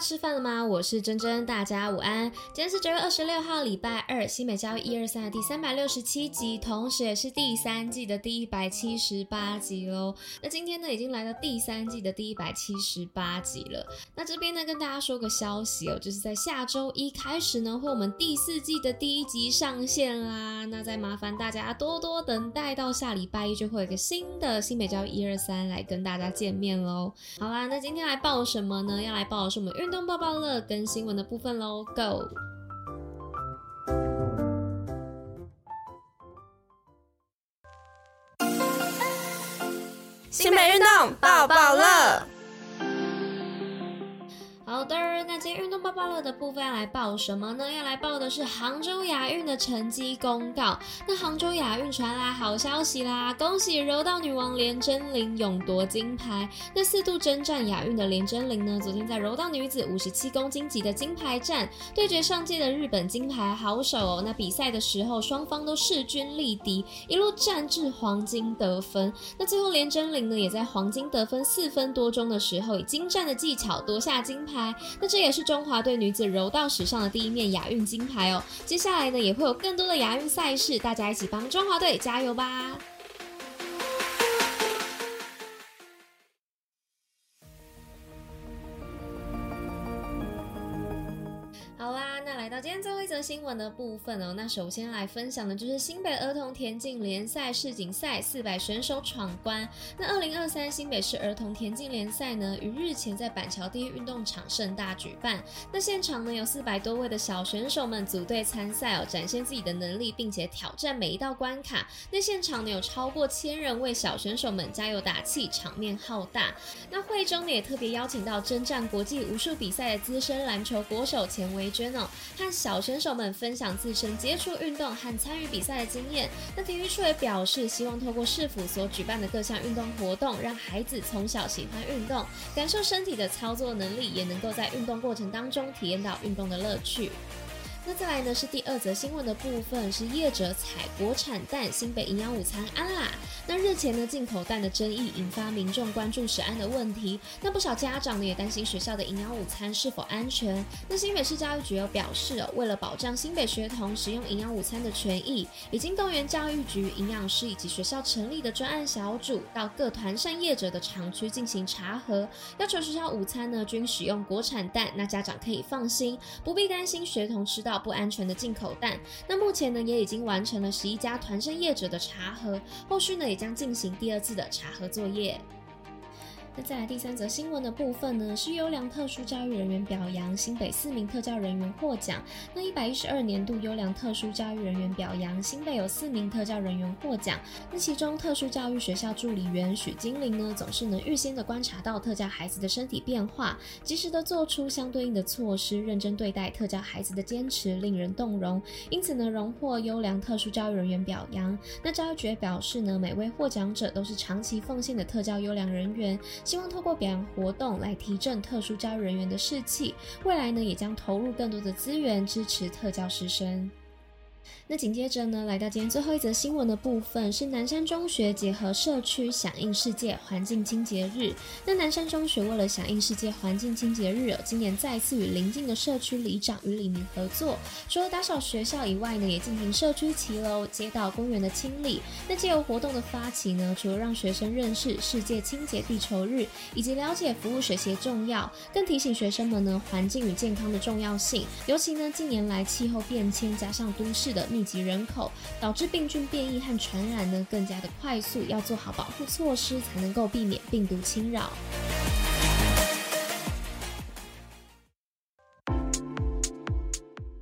吃饭了吗？我是珍珍，大家午安。今天是九月二十六号，礼拜二，新美教育一二三的第三百六十七集，同时也是第三季的第一百七十八集喽。那今天呢，已经来到第三季的第一百七十八集了。那这边呢，跟大家说个消息哦，就是在下周一开始呢，会我们第四季的第一集上线啦。那再麻烦大家多多等待，到下礼拜一就会有个新的新美教育一二三来跟大家见面喽。好啦，那今天来报什么呢？要来报是我们运。动爆爆乐跟新闻的部分喽，Go！新北运动爆爆乐。那今天运动报报乐的部分要来报什么呢？要来报的是杭州亚运的成绩公告。那杭州亚运传来好消息啦，恭喜柔道女王连真玲勇夺金牌。那四度征战亚运的连真玲呢，昨天在柔道女子五十七公斤级的金牌战对决上届的日本金牌好手哦。那比赛的时候，双方都势均力敌，一路战至黄金得分。那最后连真玲呢，也在黄金得分四分多钟的时候，以精湛的技巧夺下金牌。那这也是中华队女子柔道史上的第一面亚运金牌哦。接下来呢，也会有更多的亚运赛事，大家一起帮中华队加油吧！今天最后一则新闻的部分哦，那首先来分享的就是新北儿童田径联赛世锦赛四百选手闯关。那二零二三新北市儿童田径联赛呢，于日前在板桥第一运动场盛大举办。那现场呢，有四百多位的小选手们组队参赛哦，展现自己的能力，并且挑战每一道关卡。那现场呢，有超过千人为小选手们加油打气，场面浩大。那会中呢，也特别邀请到征战国际武术比赛的资深篮球国手钱维娟哦，和小选手们分享自身接触运动和参与比赛的经验。那体育处也表示，希望透过市府所举办的各项运动活动，让孩子从小喜欢运动，感受身体的操作能力，也能够在运动过程当中体验到运动的乐趣。那再来呢，是第二则新闻的部分，是业者采国产蛋，新北营养午餐安啦。那日前呢，进口蛋的争议引发民众关注食安的问题。那不少家长呢也担心学校的营养午餐是否安全。那新北市教育局有表示，为了保障新北学童食用营养午餐的权益，已经动员教育局、营养师以及学校成立的专案小组，到各团膳业者的厂区进行查核，要求学校午餐呢均使用国产蛋。那家长可以放心，不必担心学童吃到不安全的进口蛋。那目前呢，也已经完成了十一家团身业者的查核，后续呢也将进行第二次的查核作业。那再来第三则新闻的部分呢，是优良特殊教育人员表扬，新北四名特教人员获奖。那一百一十二年度优良特殊教育人员表扬，新北有四名特教人员获奖。那其中特殊教育学校助理员许金玲呢，总是能预先的观察到特教孩子的身体变化，及时的做出相对应的措施，认真对待特教孩子的坚持令人动容。因此呢，荣获优良特殊教育人员表扬。那教育局表示呢，每位获奖者都是长期奉献的特教优良人员。希望透过表扬活动来提振特殊教育人员的士气，未来呢也将投入更多的资源支持特教师生。那紧接着呢，来到今天最后一则新闻的部分，是南山中学结合社区响应世界环境清洁日。那南山中学为了响应世界环境清洁日，今年再次与邻近的社区里长与里民合作，除了打扫学校以外呢，也进行社区骑楼、街道、公园的清理。那借由活动的发起呢，除了让学生认识世界清洁地球日，以及了解服务水协重要，更提醒学生们呢环境与健康的重要性。尤其呢近年来气候变迁加上都市的密密集人口导致病菌变异和传染呢更加的快速，要做好保护措施，才能够避免病毒侵扰。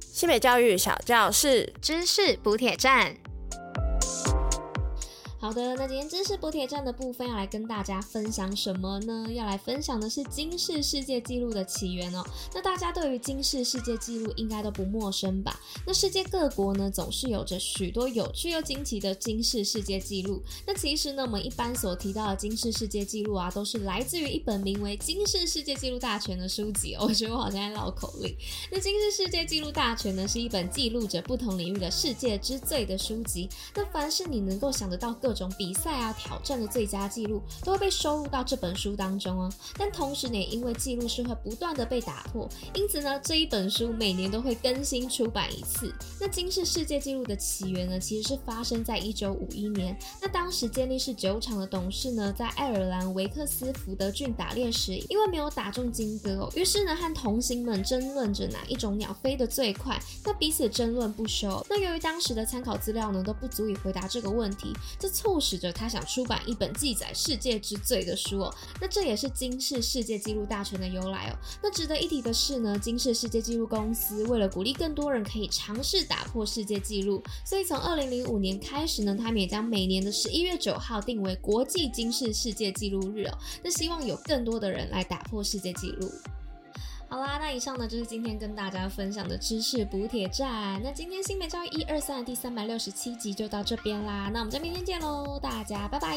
西北教育小教室知识补铁站。好的，那今天知识补铁站的部分要来跟大家分享什么呢？要来分享的是金氏世界纪录的起源哦。那大家对于金氏世界纪录应该都不陌生吧？那世界各国呢，总是有着许多有趣又惊奇的金氏世界纪录。那其实呢，我们一般所提到的金氏世界纪录啊，都是来自于一本名为《金氏世界纪录大全》的书籍哦。我觉得我好像在绕口令。那《金氏世界纪录大全》呢，是一本记录着不同领域的世界之最的书籍。那凡是你能够想得到各各种比赛啊、挑战的最佳记录都会被收录到这本书当中哦。但同时呢，也因为记录是会不断的被打破，因此呢，这一本书每年都会更新出版一次。那金氏世界纪录的起源呢，其实是发生在一九五一年。那当时健力士酒厂的董事呢，在爱尔兰维克斯福德郡打猎时，因为没有打中金鸽哦，于是呢，和同行们争论着哪一种鸟飞得最快。那彼此争论不休。那由于当时的参考资料呢，都不足以回答这个问题，这促使着他想出版一本记载世界之最的书哦。那这也是金氏世界纪录大全的由来哦。那值得一提的是呢，金氏世界纪录公司为了鼓励更多人可以尝试打破世界纪录，所以从二零零五年开始呢，他们也将每年的十一月九号定为国际金氏世界纪录日哦。那希望有更多的人来打破世界纪录。好啦，那以上呢就是今天跟大家分享的知识补铁站。那今天新美教育一二三的第三百六十七集就到这边啦。那我们就明天见喽，大家拜拜。